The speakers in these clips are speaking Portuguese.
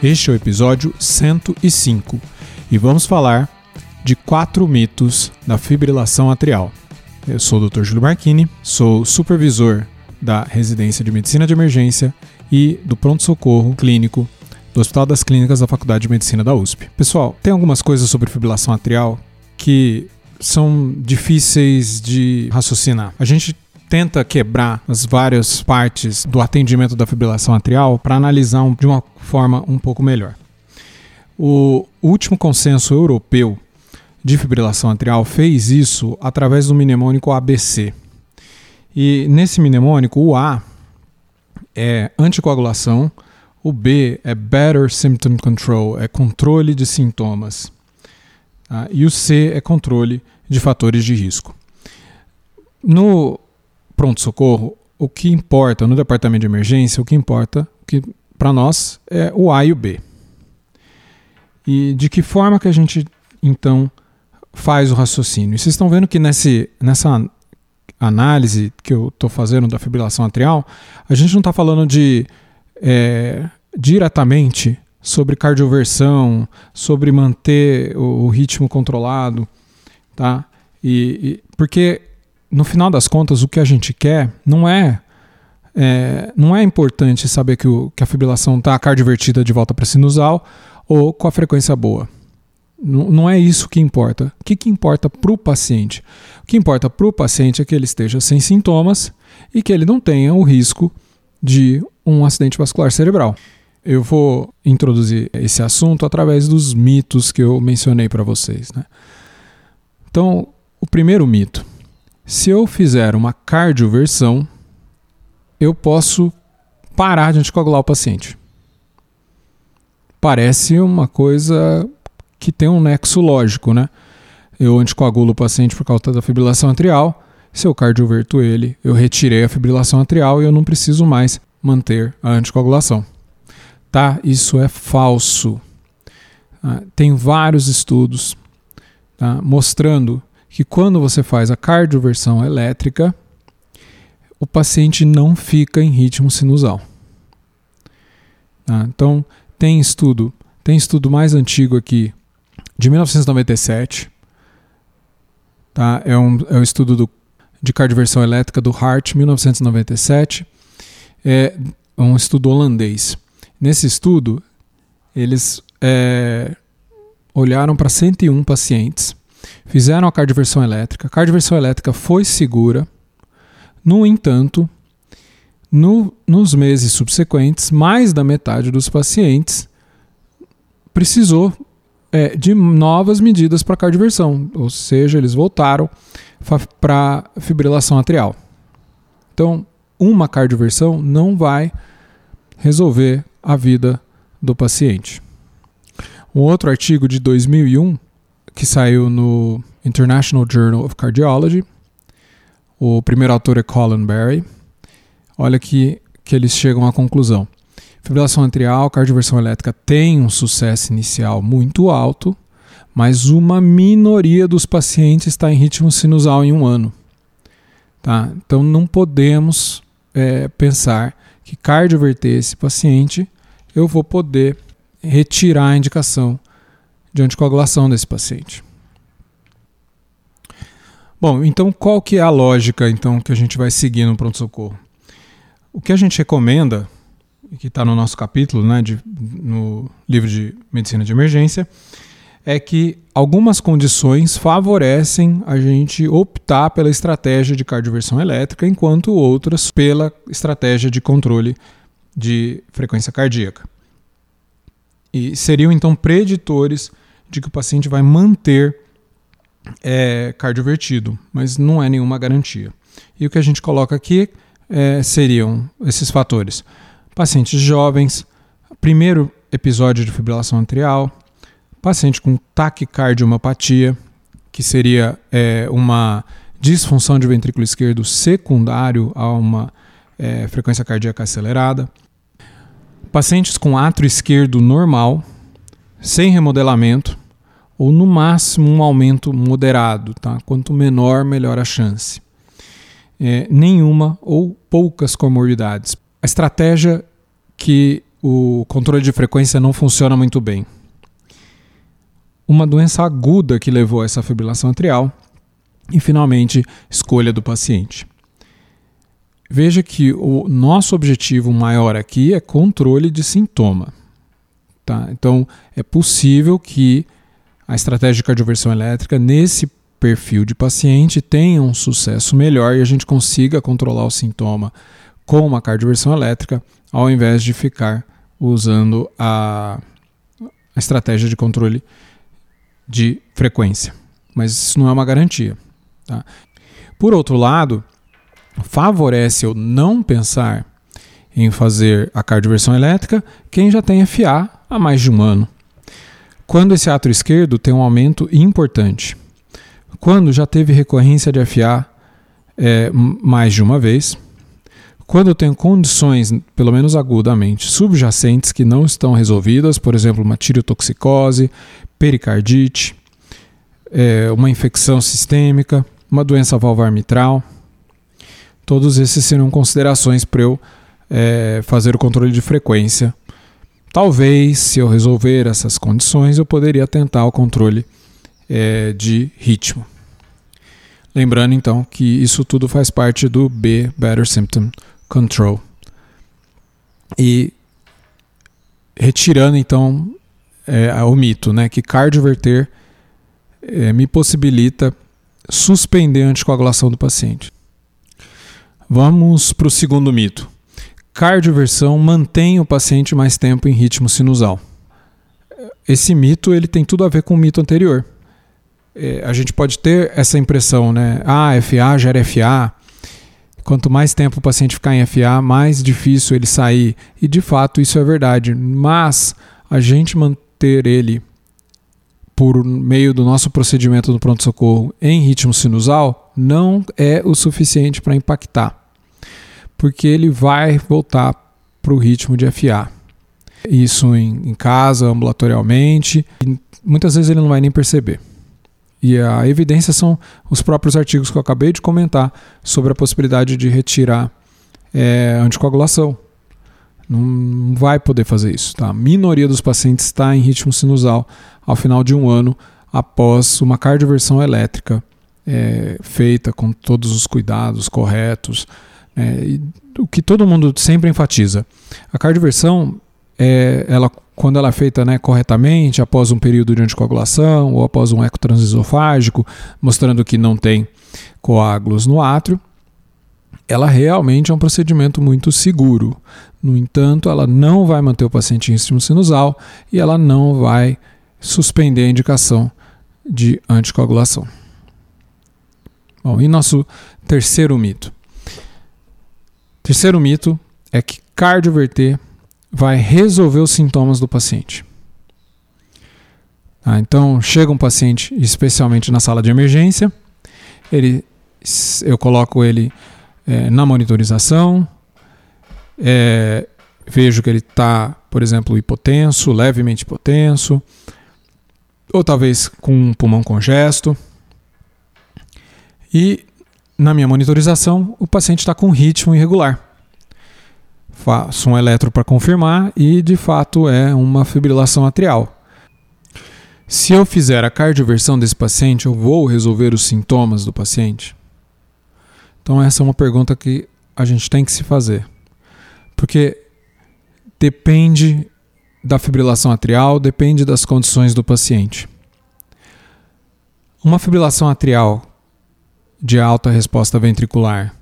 Este é o episódio 105 e vamos falar de quatro mitos da fibrilação atrial. Eu sou o Dr. Júlio Marchini, sou supervisor da residência de medicina de emergência e do pronto-socorro clínico do Hospital das Clínicas da Faculdade de Medicina da USP. Pessoal, tem algumas coisas sobre fibrilação atrial que são difíceis de raciocinar. A gente tenta quebrar as várias partes do atendimento da fibrilação atrial para analisar de uma forma um pouco melhor. O último consenso europeu de fibrilação atrial fez isso através do mnemônico ABC. E nesse mnemônico, o A é anticoagulação, o B é Better Symptom Control, é controle de sintomas. Tá? E o C é controle de fatores de risco. No pronto-socorro, o que importa no departamento de emergência, o que importa que para nós é o A e o B. E de que forma que a gente então faz o raciocínio? vocês estão vendo que nesse, nessa análise que eu estou fazendo da fibrilação atrial, a gente não está falando de é, diretamente sobre cardioversão, sobre manter o, o ritmo controlado, tá? E, e, porque no final das contas, o que a gente quer não é, é não é importante saber que, o, que a fibrilação está cardiovertida de volta para sinusal ou com a frequência boa. Não, não é isso que importa. O que, que importa para o paciente? O que importa para o paciente é que ele esteja sem sintomas e que ele não tenha o risco de um acidente vascular cerebral. Eu vou introduzir esse assunto através dos mitos que eu mencionei para vocês. Né? Então, o primeiro mito se eu fizer uma cardioversão, eu posso parar de anticoagular o paciente. Parece uma coisa que tem um nexo lógico, né? Eu anticoagulo o paciente por causa da fibrilação atrial. Se eu cardioverto ele, eu retirei a fibrilação atrial e eu não preciso mais manter a anticoagulação. Tá? Isso é falso. Ah, tem vários estudos tá? mostrando que quando você faz a cardioversão elétrica, o paciente não fica em ritmo sinusal. Tá? Então, tem estudo, tem estudo mais antigo aqui, de 1997. Tá? É, um, é um estudo do, de cardioversão elétrica do Hart, 1997. É um estudo holandês. Nesse estudo, eles é, olharam para 101 pacientes Fizeram a cardioversão elétrica. A cardioversão elétrica foi segura. No entanto, no, nos meses subsequentes, mais da metade dos pacientes precisou é, de novas medidas para cardioversão, ou seja, eles voltaram para fibrilação atrial. Então, uma cardioversão não vai resolver a vida do paciente. Um outro artigo de 2001 que saiu no International Journal of Cardiology. O primeiro autor é Colin Barry. Olha que, que eles chegam à conclusão. Fibrilação atrial, cardioversão elétrica tem um sucesso inicial muito alto, mas uma minoria dos pacientes está em ritmo sinusal em um ano. Tá? Então não podemos é, pensar que cardioverter esse paciente eu vou poder retirar a indicação de anticoagulação desse paciente. Bom, então qual que é a lógica então que a gente vai seguir no pronto-socorro? O que a gente recomenda, que está no nosso capítulo, né, de, no livro de medicina de emergência, é que algumas condições favorecem a gente optar pela estratégia de cardioversão elétrica, enquanto outras pela estratégia de controle de frequência cardíaca. E seriam então preditores de que o paciente vai manter é, cardiovertido, mas não é nenhuma garantia. E o que a gente coloca aqui é, seriam esses fatores: pacientes jovens, primeiro episódio de fibrilação atrial, paciente com taquicardiomapatia, que seria é, uma disfunção de ventrículo esquerdo secundário a uma é, frequência cardíaca acelerada, pacientes com átrio esquerdo normal, sem remodelamento, ou no máximo um aumento moderado, tá? Quanto menor, melhor a chance. É, nenhuma ou poucas comorbidades. A estratégia que o controle de frequência não funciona muito bem. Uma doença aguda que levou a essa fibrilação atrial e, finalmente, escolha do paciente. Veja que o nosso objetivo maior aqui é controle de sintoma. Tá? Então, é possível que a estratégia de cardioversão elétrica nesse perfil de paciente tenha um sucesso melhor e a gente consiga controlar o sintoma com uma cardioversão elétrica, ao invés de ficar usando a, a estratégia de controle de frequência. Mas isso não é uma garantia. Tá? Por outro lado, favorece eu não pensar em fazer a cardioversão elétrica quem já tem FA há mais de um ano. Quando esse átrio esquerdo tem um aumento importante. Quando já teve recorrência de FA é, mais de uma vez. Quando tenho condições, pelo menos agudamente, subjacentes que não estão resolvidas, por exemplo, uma tireotoxicose, pericardite, é, uma infecção sistêmica, uma doença valvar mitral. Todos esses seriam considerações para eu é, fazer o controle de frequência. Talvez, se eu resolver essas condições, eu poderia tentar o controle é, de ritmo. Lembrando então que isso tudo faz parte do B Better Symptom Control. E retirando então é, o mito, né, que cardioverter é, me possibilita suspender a anticoagulação do paciente. Vamos para o segundo mito. Cardioversão mantém o paciente mais tempo em ritmo sinusal. Esse mito ele tem tudo a ver com o mito anterior. É, a gente pode ter essa impressão, né? Ah, FA gera FA. Quanto mais tempo o paciente ficar em FA, mais difícil ele sair. E de fato isso é verdade. Mas a gente manter ele por meio do nosso procedimento do pronto-socorro em ritmo sinusal não é o suficiente para impactar porque ele vai voltar para o ritmo de FA. Isso em, em casa, ambulatorialmente, muitas vezes ele não vai nem perceber. E a evidência são os próprios artigos que eu acabei de comentar sobre a possibilidade de retirar é, anticoagulação. Não vai poder fazer isso. Tá? A minoria dos pacientes está em ritmo sinusal ao final de um ano após uma cardioversão elétrica é, feita com todos os cuidados corretos, é, o que todo mundo sempre enfatiza. A cardioversão, é, ela, quando ela é feita né, corretamente, após um período de anticoagulação ou após um eco transesofágico, mostrando que não tem coágulos no átrio, ela realmente é um procedimento muito seguro. No entanto, ela não vai manter o paciente em estímulo sinusal e ela não vai suspender a indicação de anticoagulação. Bom, e nosso terceiro mito? Terceiro mito é que cardioverter vai resolver os sintomas do paciente. Ah, então, chega um paciente, especialmente na sala de emergência, ele, eu coloco ele é, na monitorização, é, vejo que ele está, por exemplo, hipotenso, levemente hipotenso, ou talvez com um pulmão congesto. E na minha monitorização, o paciente está com ritmo irregular. Faço um eletro para confirmar e de fato é uma fibrilação atrial. Se eu fizer a cardioversão desse paciente, eu vou resolver os sintomas do paciente? Então, essa é uma pergunta que a gente tem que se fazer. Porque depende da fibrilação atrial, depende das condições do paciente. Uma fibrilação atrial de alta resposta ventricular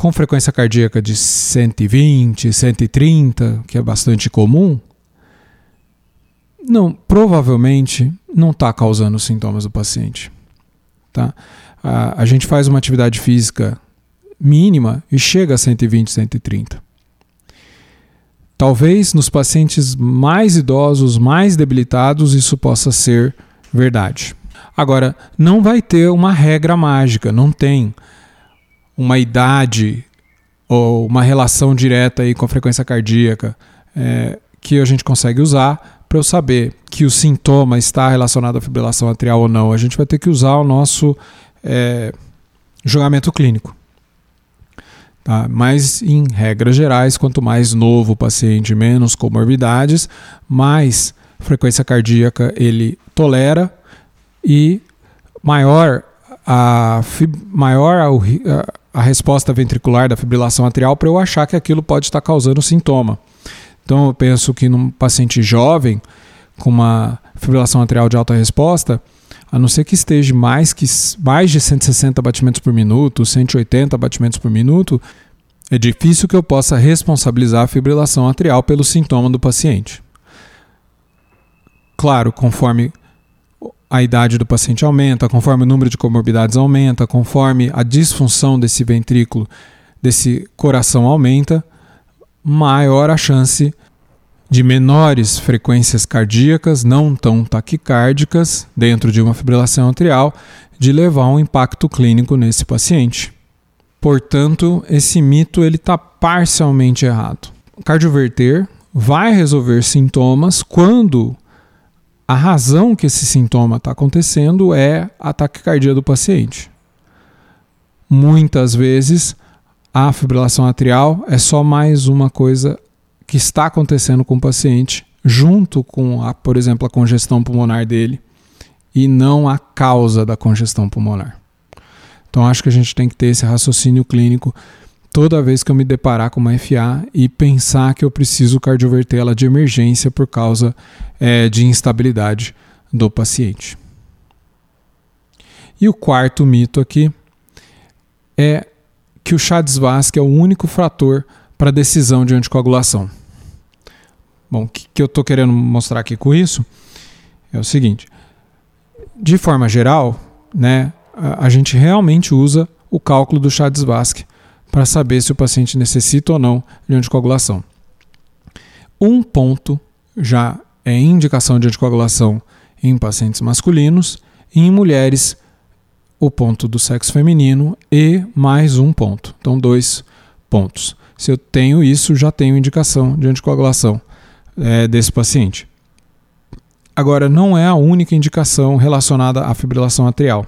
com frequência cardíaca de 120, 130, que é bastante comum, não, provavelmente não está causando sintomas do paciente. Tá? A, a gente faz uma atividade física mínima e chega a 120, 130. Talvez nos pacientes mais idosos, mais debilitados, isso possa ser verdade. Agora, não vai ter uma regra mágica, não tem uma idade ou uma relação direta aí com a frequência cardíaca é, que a gente consegue usar para eu saber que o sintoma está relacionado à fibrilação atrial ou não. A gente vai ter que usar o nosso é, julgamento clínico. Tá? Mas, em regras gerais, quanto mais novo o paciente, menos comorbidades, mais frequência cardíaca ele tolera e maior a, maior a, a resposta ventricular da fibrilação atrial para eu achar que aquilo pode estar causando sintoma. Então, eu penso que num paciente jovem com uma fibrilação atrial de alta resposta, a não ser que esteja mais, que, mais de 160 batimentos por minuto, 180 batimentos por minuto, é difícil que eu possa responsabilizar a fibrilação atrial pelo sintoma do paciente. Claro, conforme a idade do paciente aumenta, conforme o número de comorbidades aumenta, conforme a disfunção desse ventrículo, desse coração aumenta, maior a chance de menores frequências cardíacas não tão taquicárdicas dentro de uma fibrilação atrial de levar um impacto clínico nesse paciente. Portanto, esse mito ele está parcialmente errado. Cardioverter vai resolver sintomas quando a razão que esse sintoma está acontecendo é a taquicardia do paciente. Muitas vezes a fibrilação atrial é só mais uma coisa que está acontecendo com o paciente, junto com, a, por exemplo, a congestão pulmonar dele, e não a causa da congestão pulmonar. Então, acho que a gente tem que ter esse raciocínio clínico toda vez que eu me deparar com uma FA e pensar que eu preciso cardioverter ela de emergência por causa é, de instabilidade do paciente. E o quarto mito aqui é que o chá de Svasc é o único fator para decisão de anticoagulação. Bom, o que, que eu estou querendo mostrar aqui com isso é o seguinte: de forma geral, né, a, a gente realmente usa o cálculo do chá de Svasc para saber se o paciente necessita ou não de anticoagulação. Um ponto já é indicação de anticoagulação em pacientes masculinos e em mulheres o ponto do sexo feminino e mais um ponto. Então, dois pontos. Se eu tenho isso, já tenho indicação de anticoagulação é, desse paciente. Agora, não é a única indicação relacionada à fibrilação atrial.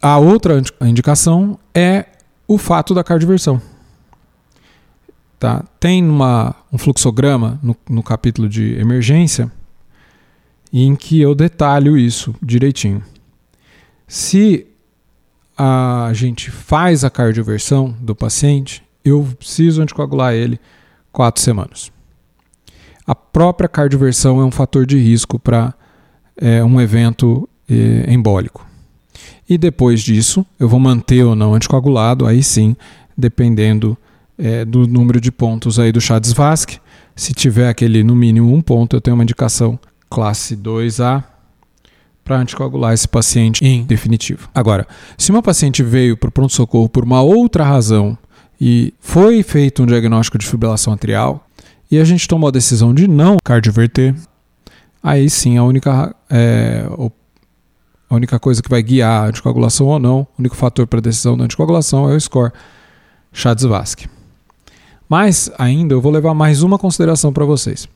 A outra indicação é o fato da cardioversão. Tá? Tem uma, um fluxograma no, no capítulo de emergência em que eu detalho isso direitinho. Se a gente faz a cardioversão do paciente, eu preciso anticoagular ele quatro semanas a própria cardioversão é um fator de risco para é, um evento é, embólico. E depois disso, eu vou manter ou não anticoagulado, aí sim, dependendo é, do número de pontos aí do Chades-Vasque. Se tiver aquele no mínimo um ponto, eu tenho uma indicação classe 2A para anticoagular esse paciente em definitivo. Agora, se uma paciente veio para o pronto-socorro por uma outra razão e foi feito um diagnóstico de fibrilação atrial, e a gente tomou a decisão de não cardioverter, aí sim a única, é, a única coisa que vai guiar a anticoagulação ou não, o único fator para decisão da anticoagulação é o score Chades-Vasque. Mas ainda eu vou levar mais uma consideração para vocês.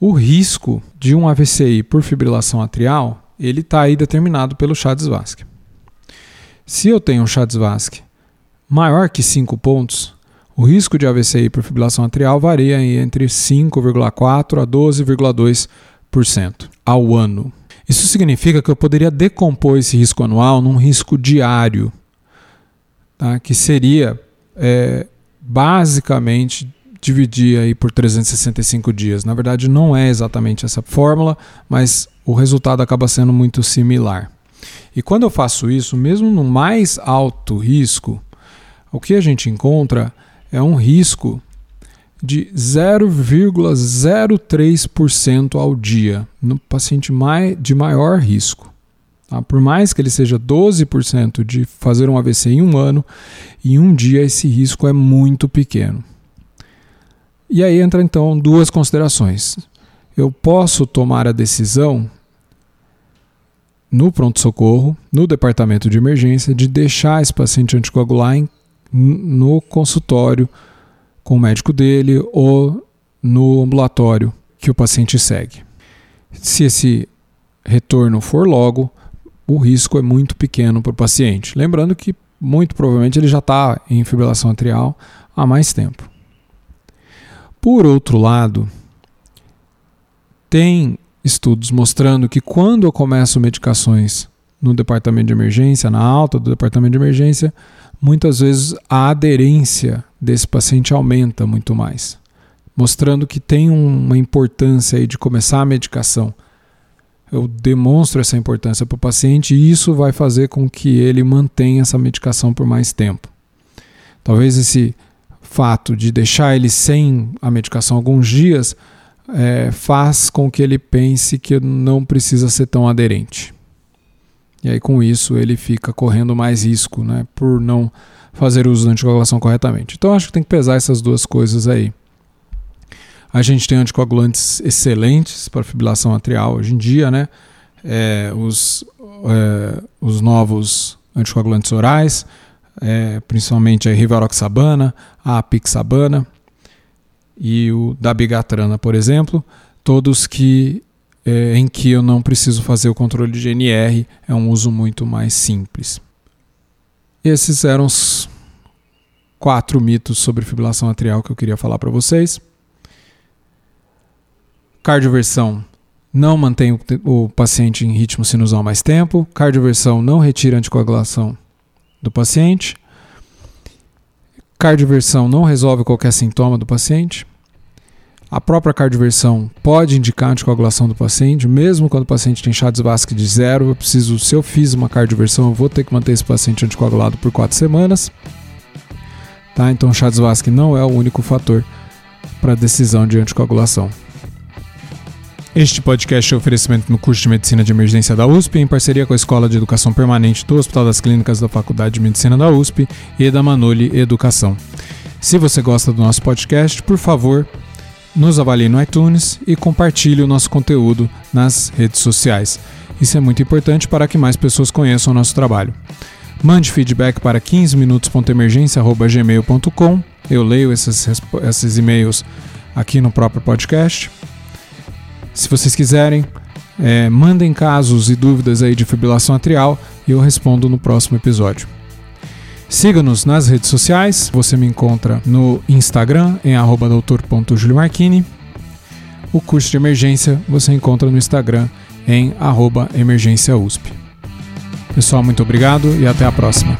O risco de um AVCI por fibrilação atrial, ele está aí determinado pelo Chades-Vasque. Se eu tenho um Chades-Vasque maior que 5 pontos, o risco de AVCI por fibrilação atrial varia entre 5,4% a 12,2% ao ano. Isso significa que eu poderia decompor esse risco anual num risco diário, tá? que seria é, basicamente dividir aí por 365 dias. Na verdade, não é exatamente essa fórmula, mas o resultado acaba sendo muito similar. E quando eu faço isso, mesmo no mais alto risco, o que a gente encontra é um risco de 0,03% ao dia no paciente de maior risco. Tá? Por mais que ele seja 12% de fazer um AVC em um ano, em um dia esse risco é muito pequeno. E aí entra então duas considerações. Eu posso tomar a decisão no pronto-socorro, no departamento de emergência, de deixar esse paciente anticoagular no consultório com o médico dele ou no ambulatório que o paciente segue. Se esse retorno for logo, o risco é muito pequeno para o paciente. Lembrando que muito provavelmente ele já está em fibrilação atrial há mais tempo. Por outro lado, tem estudos mostrando que quando eu começo medicações no departamento de emergência, na alta do departamento de emergência, muitas vezes a aderência desse paciente aumenta muito mais, mostrando que tem uma importância de começar a medicação. Eu demonstro essa importância para o paciente e isso vai fazer com que ele mantenha essa medicação por mais tempo. Talvez esse fato de deixar ele sem a medicação alguns dias é, faz com que ele pense que não precisa ser tão aderente. E aí, com isso, ele fica correndo mais risco né, por não fazer uso da anticoagulação corretamente. Então, acho que tem que pesar essas duas coisas aí. A gente tem anticoagulantes excelentes para fibrilação atrial hoje em dia, né? É, os, é, os novos anticoagulantes orais, é, principalmente a rivaroxabana, a apixabana e o dabigatrana, por exemplo, todos que é, em que eu não preciso fazer o controle de NR, é um uso muito mais simples. Esses eram os quatro mitos sobre fibrilação atrial que eu queria falar para vocês. Cardioversão não mantém o, o paciente em ritmo sinusal mais tempo. Cardioversão não retira anticoagulação do paciente. Cardioversão não resolve qualquer sintoma do paciente. A própria cardioversão pode indicar anticoagulação do paciente, mesmo quando o paciente tem Chades Vasque de zero. Eu preciso, se eu fiz uma cardioversão, eu vou ter que manter esse paciente anticoagulado por quatro semanas. Tá? Então, Chades Vasque não é o único fator para decisão de anticoagulação. Este podcast é oferecimento no curso de Medicina de Emergência da USP, em parceria com a Escola de Educação Permanente do Hospital das Clínicas da Faculdade de Medicina da USP e da Manoli Educação. Se você gosta do nosso podcast, por favor, nos avalie no iTunes e compartilhe o nosso conteúdo nas redes sociais. Isso é muito importante para que mais pessoas conheçam o nosso trabalho. Mande feedback para 15minutos.emergência.gmail.com. Eu leio esses, esses e-mails aqui no próprio podcast. Se vocês quiserem, é, mandem casos e dúvidas aí de fibrilação atrial e eu respondo no próximo episódio. Siga-nos nas redes sociais. Você me encontra no Instagram em doutor.juliomarchini. O curso de emergência você encontra no Instagram em emergênciausp. Pessoal, muito obrigado e até a próxima.